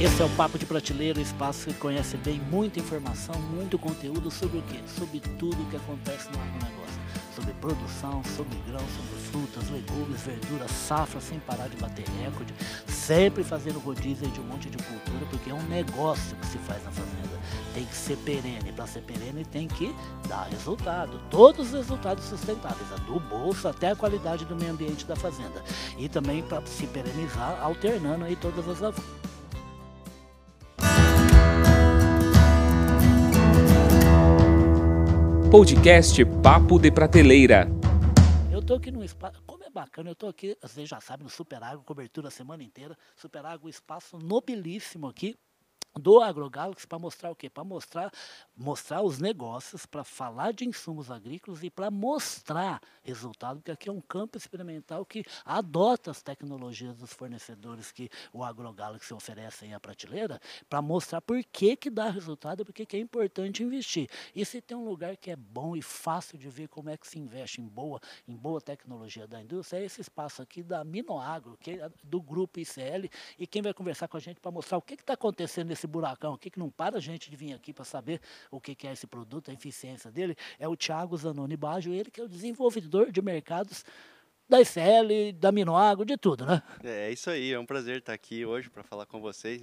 Esse é o Papo de Prateleira, o espaço que conhece bem muita informação, muito conteúdo sobre o quê? Sobre tudo o que acontece no agronegócio. Sobre produção, sobre grão, sobre frutas, legumes, verduras, safra, sem parar de bater recorde. Sempre fazendo rodízio de um monte de cultura, porque é um negócio que se faz na fazenda. Tem que ser perene. Para ser perene tem que dar resultado. Todos os resultados sustentáveis, do bolso até a qualidade do meio ambiente da fazenda. E também para se perenizar, alternando aí todas as lavouras. Podcast Papo de Prateleira. Eu tô aqui num espaço, como é bacana, eu tô aqui, vocês já sabem, no Super Agro, cobertura a semana inteira. Super Agro, espaço nobilíssimo aqui do AgroGalaxy para mostrar o quê? Para mostrar, mostrar os negócios, para falar de insumos agrícolas e para mostrar resultado, porque aqui é um campo experimental que adota as tecnologias dos fornecedores que o AgroGalaxy oferece à prateleira, para mostrar por que, que dá resultado por que, que é importante investir. E se tem um lugar que é bom e fácil de ver como é que se investe em boa, em boa tecnologia da indústria, é esse espaço aqui da Minoagro, que é do grupo ICL, e quem vai conversar com a gente para mostrar o que está acontecendo nesse esse buracão aqui, que não para a gente de vir aqui para saber o que, é esse produto, a eficiência dele, é o Thiago Zanoni Baggio, ele que é o desenvolvedor de mercados da ICL, da Minoago, de tudo, né? É, é isso aí, é um prazer estar aqui hoje para falar com vocês,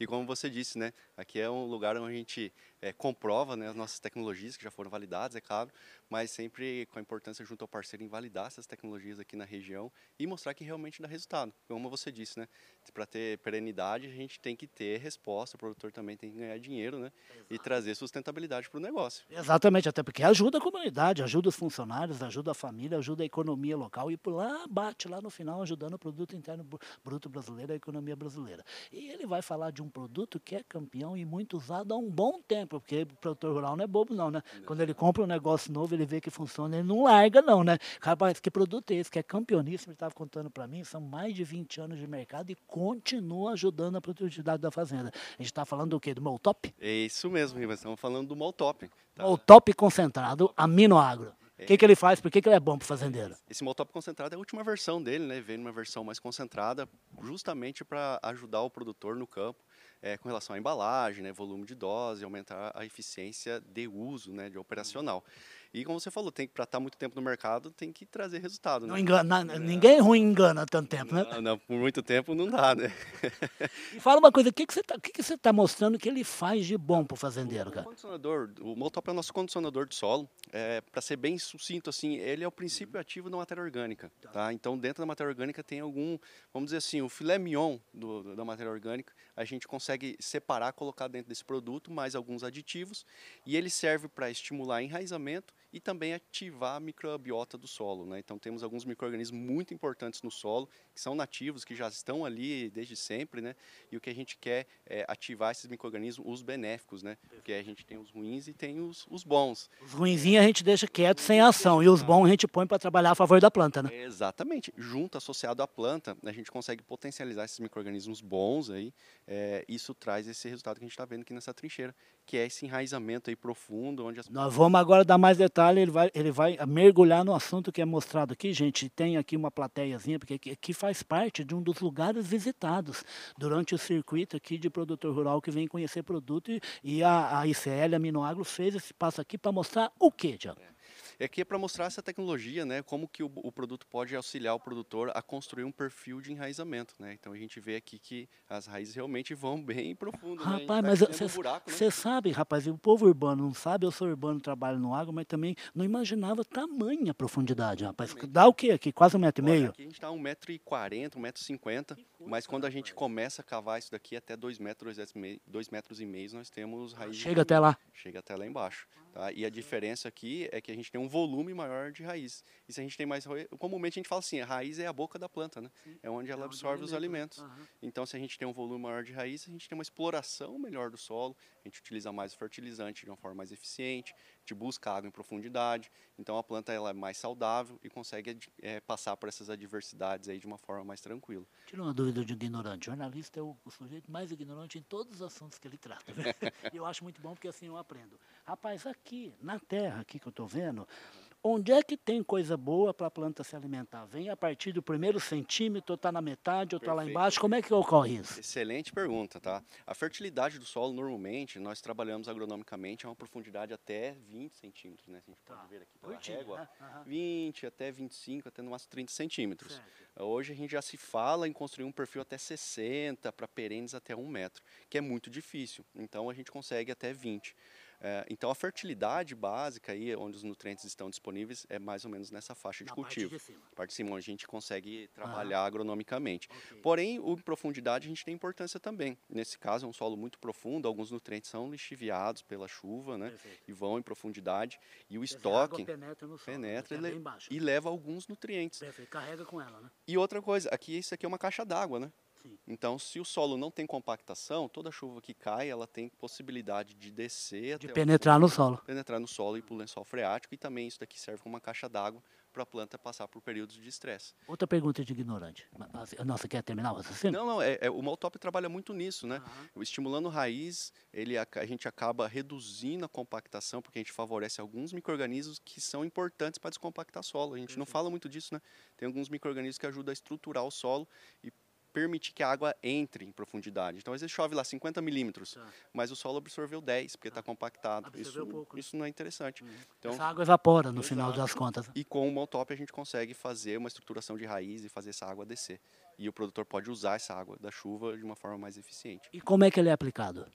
e como você disse, né, aqui é um lugar onde a gente é, comprova né, as nossas tecnologias que já foram validadas, é claro, mas sempre com a importância junto ao parceiro em validar essas tecnologias aqui na região e mostrar que realmente dá resultado. Como você disse, né? Para ter perenidade, a gente tem que ter resposta, o produtor também tem que ganhar dinheiro, né? Exato. E trazer sustentabilidade para o negócio. Exatamente, até porque ajuda a comunidade, ajuda os funcionários, ajuda a família, ajuda a economia local e por lá bate lá no final ajudando o produto interno bruto brasileiro, a economia brasileira. E ele vai falar de um produto que é campeão e muito usado há um bom tempo, porque o produtor rural não é bobo não, né? Quando ele compra um negócio novo, ele vê que funciona, ele não larga não, né? Rapaz, que produto é esse? Que é campeoníssimo, ele estava contando para mim, são mais de 20 anos de mercado e continua ajudando a produtividade da fazenda. A gente está falando do quê? Do Moltop? É isso mesmo, Rivas, estamos falando do Moltop. Tá? Moltop concentrado, aminoagro. O que, que ele faz? Por que, que ele é bom para fazendeiro? Esse Moltop concentrado é a última versão dele, né? Vem numa versão mais concentrada, justamente para ajudar o produtor no campo é, com relação à embalagem, né, volume de dose, aumentar a eficiência de uso, né, de operacional. E como você falou, tem para estar tá muito tempo no mercado, tem que trazer resultado. Não né? engana, ninguém ruim engana tanto tempo, né? Não, não, por muito tempo não dá, né? E fala uma coisa, o que, que você está que que você tá mostrando que ele faz de bom para o fazendeiro, cara? O condicionador, o Moltop é o nosso condicionador de solo. É, para ser bem sucinto, assim, ele é o princípio uhum. ativo da matéria orgânica. Tá. tá? Então, dentro da matéria orgânica tem algum, vamos dizer assim, o filé mignon do, da matéria orgânica, a gente consegue separar, colocar dentro desse produto mais alguns aditivos e ele serve para estimular enraizamento e também ativar a microbiota do solo. Né? Então temos alguns micro-organismos muito importantes no solo, que são nativos, que já estão ali desde sempre, né? e o que a gente quer é ativar esses micro-organismos, os benéficos, né? porque a gente tem os ruins e tem os, os bons. Os ruinzinhos a gente deixa quieto sem ação, e os bons a gente põe para trabalhar a favor da planta. Né? Exatamente. Junto, associado à planta, a gente consegue potencializar esses micro-organismos bons, aí, é, isso traz esse resultado que a gente está vendo aqui nessa trincheira, que é esse enraizamento aí profundo. onde as... Nós vamos agora dar mais detalhes ele vai, ele vai mergulhar no assunto que é mostrado aqui, gente. Tem aqui uma plateiazinha, porque aqui faz parte de um dos lugares visitados durante o circuito aqui de produtor rural que vem conhecer produto. E, e a, a ICL, a Minoagro, fez esse passo aqui para mostrar o quê, Tiago? É. Aqui é para mostrar essa tecnologia, né, como que o, o, produto pode auxiliar o produtor a construir um perfil de enraizamento, né? Então a gente vê aqui que as raízes realmente vão bem profundo, né? Rapaz, né? mas você um né? sabe, rapaz, o povo urbano não sabe, eu sou urbano, trabalho no agro, mas também não imaginava tamanha profundidade, rapaz. Dá o quê aqui? Quase um metro e meio? Aqui a gente está um metro e quarenta, um metro e cinquenta, mas quando a gente começa a cavar isso daqui até dois metros, dois metros e meio, nós temos raízes... Chega até lá. Chega até lá embaixo. Tá? E a diferença aqui é que a gente tem um volume maior de raiz. E se a gente tem mais comumente a gente fala assim, a raiz é a boca da planta, né? Sim. É onde ela é absorve os alimentos. Uhum. Então, se a gente tem um volume maior de raiz, a gente tem uma exploração melhor do solo, a gente utiliza mais fertilizante de uma forma mais eficiente, a gente busca água em profundidade. Então, a planta ela é mais saudável e consegue é, passar por essas adversidades aí de uma forma mais tranquila. Tira uma dúvida de ignorante. O jornalista é o, o sujeito mais ignorante em todos os assuntos que ele trata. E eu acho muito bom porque assim eu aprendo. Rapaz, aqui, na terra aqui que eu estou vendo, Onde é que tem coisa boa para a planta se alimentar? Vem a partir do primeiro centímetro, está na metade, ou está lá embaixo? Como é que ocorre isso? Excelente pergunta, tá? A fertilidade do solo, normalmente, nós trabalhamos agronomicamente a uma profundidade até 20 centímetros, né? A gente pode Tá. ver aqui pela Curtinho, régua. né? Aham. 20 até 25, até no máximo 30 centímetros. Certo. Hoje a gente já se fala em construir um perfil até 60, para perenes até 1 metro, que é muito difícil. Então a gente consegue até 20. É, então a fertilidade básica aí, onde os nutrientes estão disponíveis, é mais ou menos nessa faixa de Na parte cultivo. de cima. Parte de cima, onde a gente consegue trabalhar agronomicamente. Ok. Porém, o em profundidade a gente tem importância também. Nesse caso, é um solo muito profundo, alguns nutrientes são lixiviados pela chuva, né? Perfeito. E vão em profundidade. E o Quer dizer, estoque penetra no solo, penetra que é e le- e leva alguns nutrientes. Perfeito. Carrega com ela, né? E outra coisa, aqui isso aqui é uma caixa d'água, né? Sim. Então, se o solo não tem compactação, toda chuva que cai, ela tem possibilidade de descer De o penetrar no solo. penetrar no solo e para o lençol freático e também isso daqui serve como uma caixa d'água para a planta passar por períodos de estresse. Outra pergunta de ignorante. Nossa, quer terminar o raciocínio? Não, não, é, é- o Maltop trabalha muito nisso, né? O Estimulando raiz, ele, aca- a gente acaba reduzindo a compactação, porque a gente favorece alguns micro-organismos que são importantes para descompactar solo. A gente não fala muito disso, né? Tem alguns micro-organismos que ajudam a estruturar o solo e permitir que a água entre em profundidade. Então, às vezes chove lá 50 milímetros, Tá. mas o solo absorveu 10, porque está compactado. Absorveu Isso, pouco, né? isso não é interessante. Então, Essa água evapora no final Exato. das contas. e com o Maltop a gente consegue fazer uma estruturação de raiz e fazer essa água descer. E o produtor pode usar essa água da chuva de uma forma mais eficiente. E como é que ele é aplicado?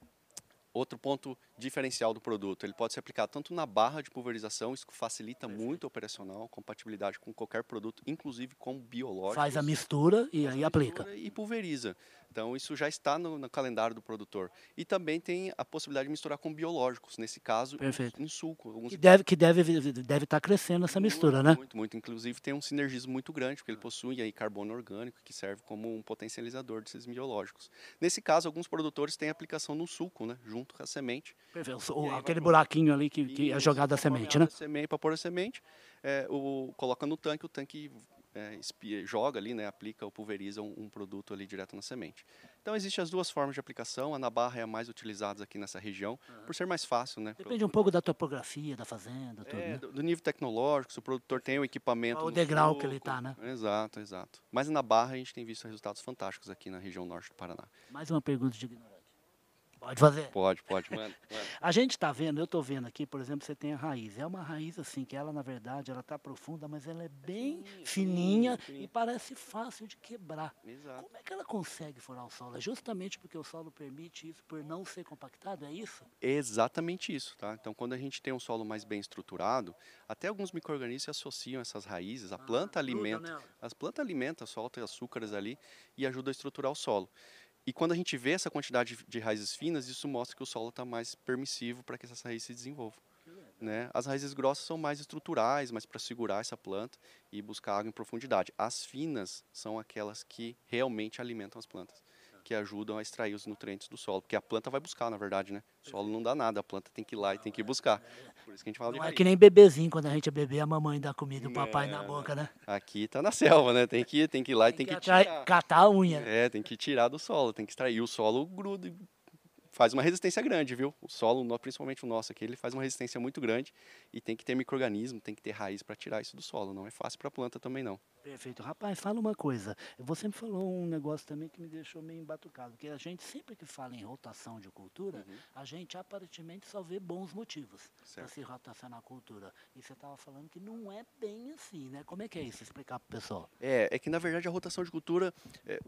Outro ponto diferencial do produto, ele pode ser aplicado tanto na barra de pulverização, isso facilita muito a operacional, compatibilidade com qualquer produto, inclusive com biológicos. Faz a mistura e aí aplica. mistura E pulveriza. Então isso já está no, no calendário do produtor. E também tem a possibilidade de misturar com biológicos, nesse caso, Perfeito. em suco. Alguns Que deve que deve deve estar crescendo essa mistura, muito, né? Muito, muito. Inclusive tem um sinergismo muito grande, porque ele possui aí carbono orgânico que serve como um potencializador desses biológicos. Nesse caso, alguns produtores têm aplicação no suco, né, junto com a semente. Aquele pro- buraquinho ali que, que é Isso, jogada a semente, né? semente, para pôr a semente, é, o, coloca no tanque, o tanque é, espia- joga ali, né, aplica ou pulveriza um, um produto ali direto na semente. Então existem as duas formas de aplicação. A na barra é a mais utilizada aqui nessa região, por ser mais fácil, né? Depende um pouco da topografia, da fazenda, tudo, É, né? do, do nível tecnológico, se o produtor tem o equipamento. O degrau que ele suco. tá, né? Exato, exato. Mas na Barra a gente tem visto resultados fantásticos aqui na região norte do Paraná. Mais uma pergunta de ignorante. Pode fazer. Pode, pode, mano. A gente está vendo, eu estou vendo aqui, por exemplo, você tem a raiz. É uma raiz assim, que ela, na verdade, ela está profunda, mas ela é bem Fininha, fininha fininha. e parece fácil de quebrar. Exato. Como é que ela consegue furar o solo? É justamente porque o solo permite isso, por não ser compactado, é isso? Exatamente isso, tá? Então, quando a gente tem um solo mais bem estruturado, até alguns micro-organismos associam essas raízes, a planta Ah, gruda alimenta, as plantas alimentam, soltam açúcares ali e ajuda a estruturar o solo. E quando a gente vê essa quantidade de raízes finas, isso mostra que o solo está mais permissivo para que essas raízes se desenvolvam. Né? As raízes grossas são mais estruturais, mais para segurar essa planta e buscar água em profundidade. As finas são aquelas que realmente alimentam as plantas, que ajudam a extrair os nutrientes do solo, porque a planta vai buscar, na verdade, né? O solo não dá nada, a planta tem que ir lá e tem que ir buscar. Por isso que a gente fala de Não é raiz. que nem bebezinho, quando a gente é bebê, a mamãe dá comida o papai na boca, né? Aqui tá na selva, né? Tem que ir, tem que ir lá e tem que atrai- tirar. catar a unha. É, tem que tirar do solo, tem que extrair. E o solo gruda, e faz uma resistência grande, viu? O solo, principalmente o nosso aqui, ele faz uma resistência muito grande e tem que ter microorganismo, tem que ter raiz para tirar isso do solo. Não é fácil para a planta também não. Perfeito. Rapaz, fala uma coisa. Você me falou um negócio também que me deixou meio embatucado, que a gente, sempre que fala em rotação de cultura, a gente aparentemente só vê bons motivos para se rotacionar a cultura. E você estava falando que não é bem assim, né? Como é que é isso? Explicar para o pessoal. É, é que na verdade a rotação de cultura, é,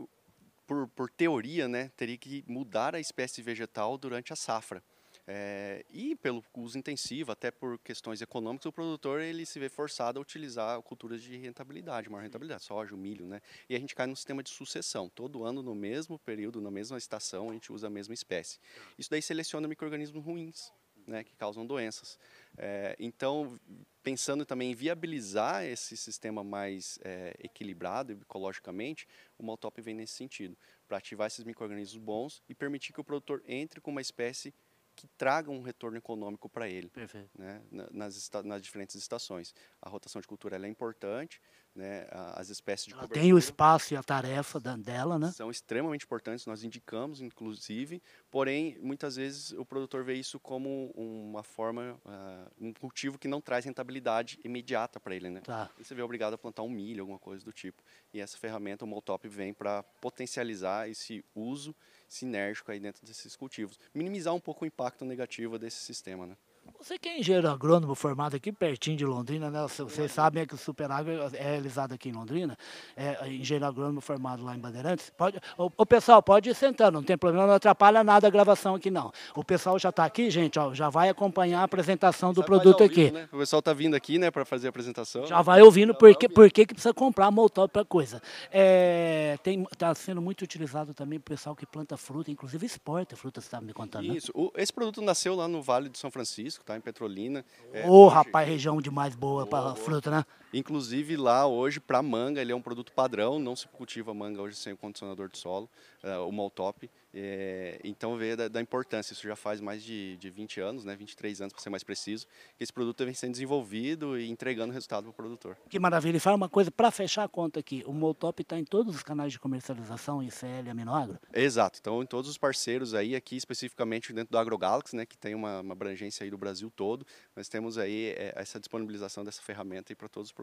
por, por teoria, né, teria que mudar a espécie vegetal durante a safra. É, e pelo uso intensivo, até por questões econômicas, o produtor ele se vê forçado a utilizar culturas de rentabilidade, maior rentabilidade, soja, milho, né? E a gente cai num sistema de sucessão. Todo ano, no mesmo período, na mesma estação, a gente usa a mesma espécie. Isso daí seleciona micro-organismos ruins, né, que causam doenças. É, então, pensando também em viabilizar esse sistema mais é, equilibrado ecologicamente, o Maltop vem nesse sentido, para ativar esses micro-organismos bons e permitir que o produtor entre com uma espécie que traga um retorno econômico para ele né, na- nas, nas diferentes estações. A rotação de cultura é importante, né, as espécies de Ela cobertura. tem o espaço e a tarefa da- dela, né? São extremamente importantes, nós indicamos, inclusive, porém, muitas vezes o produtor vê isso como uma forma, ah, um cultivo que não traz rentabilidade imediata para ele, né? Tá. E você vê obrigado a plantar um milho, alguma coisa do tipo. E essa ferramenta, o Moltop, vem para potencializar esse uso sinérgico aí dentro desses cultivos. Minimizar um pouco o impacto negativo desse sistema, né? Você que é engenheiro agrônomo formado aqui pertinho de Londrina, né? Vocês vocês sabem que o Superagro é realizado aqui em Londrina, é engenheiro agrônomo formado lá em Bandeirantes. Pode, o, o pessoal pode ir sentando, não tem problema, não atrapalha nada a gravação aqui não. O pessoal já está aqui, gente, ó, já vai acompanhar a apresentação do Sabe produto aqui. vivo, né? O pessoal tá vindo aqui, né, para fazer a apresentação. Já vai ouvindo por que, por que precisa comprar moltop para coisa. É, tem, tá sendo muito utilizado também para o pessoal que planta fruta, inclusive exporta fruta, você estava me contando, né? Isso. O- esse produto nasceu lá no Vale do São Francisco, tá? Em Petrolina. É, Ô, hoje- rapaz, região demais boa para Boa, boa. fruta, né? Inclusive lá hoje para manga ele é um produto padrão, não se cultiva manga hoje sem o condicionador de solo, eh, o Moltop. É, então vê da, da importância, isso já faz mais de, de 20 anos, né, 23 anos para ser mais preciso, que esse produto vem sendo desenvolvido e entregando resultado para o produtor. Que maravilha. E fala uma coisa, para fechar a conta aqui, o Moltop está em todos os canais de comercialização, ICL, Aminoagro? Exato, então em todos os parceiros aí, aqui especificamente dentro do AgroGalaxy, né, que tem uma, uma abrangência aí do Brasil todo, nós temos aí eh, essa disponibilização dessa ferramenta aí para todos os produtores.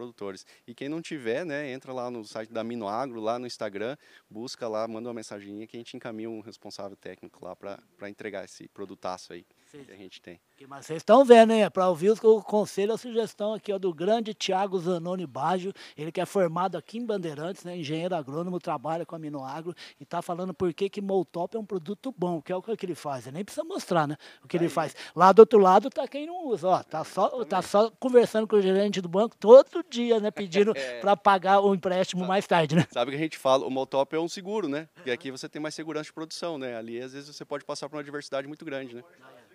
E quem não tiver, né, entra lá no site da Aminoagro, lá no Instagram, busca lá, manda uma mensaginha que a gente encaminha um responsável técnico lá para entregar esse produtaço aí Sim. que a gente tem. Que- Mas vocês estão vendo, hein? Para ouvir o conselho, a sugestão aqui ó, do grande Tiago Zanoni Baggio, ele que é formado aqui em Bandeirantes, né? engenheiro agrônomo, trabalha com aminoagro e está falando por que que Moltop é um produto bom, que é o que ele faz. Ele nem precisa mostrar, né? O que ele faz. Lá do outro lado tá quem não usa, ó. Tá só, tá só conversando com o gerente do banco todo dia, né? Pedindo para pagar o empréstimo mais tarde, né? Sabe que a gente fala, o Moltop é um seguro, né? Porque aqui você tem mais segurança de produção, né? Ali às vezes você pode passar por uma adversidade muito grande, né?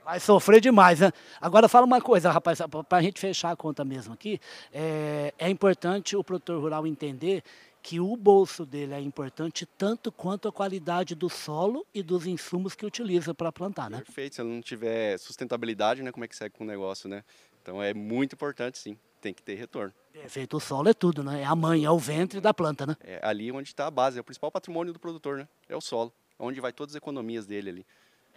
Vai sofrer demais, né? Agora fala uma coisa, rapaz, para a gente fechar a conta mesmo aqui, é, é importante o produtor rural entender que o bolso dele é importante tanto quanto a qualidade do solo e dos insumos que utiliza para plantar, né? Perfeito. Se não tiver sustentabilidade, né? Como é que segue com o negócio, né? Então é muito importante, sim. Tem que ter retorno. Perfeito, o solo é tudo, né? É a mãe, é o ventre da planta, né? É ali onde está a base, é o principal patrimônio do produtor, né? É o solo. É onde vai todas as economias dele ali.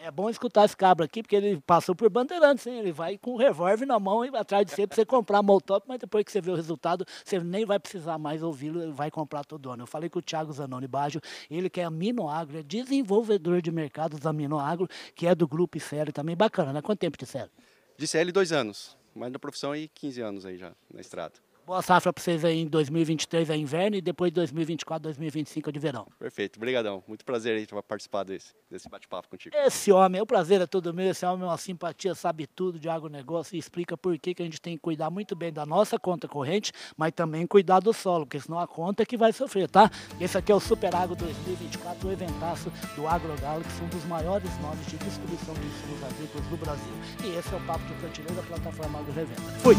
É bom escutar esse cabra aqui, porque ele passou por bandeirantes, hein? Ele vai com o revólver na mão e atrás de você para você comprar moltop, mas depois que você vê o resultado, você nem vai precisar mais ouvi-lo, ele vai comprar todo ano. Eu falei com o Thiago Zanoni Baggio, ele que é aminoagro, é desenvolvedor de mercados aminoagro, que é do grupo ICL também. Bacana, né? Quanto tempo de ICL? De CL, dois anos. Mas na profissão aí, 15 anos aí já, na estrada. Boa safra para vocês aí em 2023 é inverno e depois 2024, 2025 é de verão. Perfeito. Obrigadão. Muito prazer aí participar desse, desse bate-papo contigo. Esse homem, o prazer é todo meu, esse homem é uma simpatia, sabe tudo de agronegócio e explica por que, que a gente tem que cuidar muito bem da nossa conta corrente, mas também cuidar do solo, porque senão a conta é que vai sofrer, tá? Esse aqui é o Super Agro 2024, o eventaço do AgroGalaxy, um dos maiores nomes de distribuição de insumos agrícolas do Brasil. E esse é o Papo de Prateleira, plataforma Agro Revenda. Fui!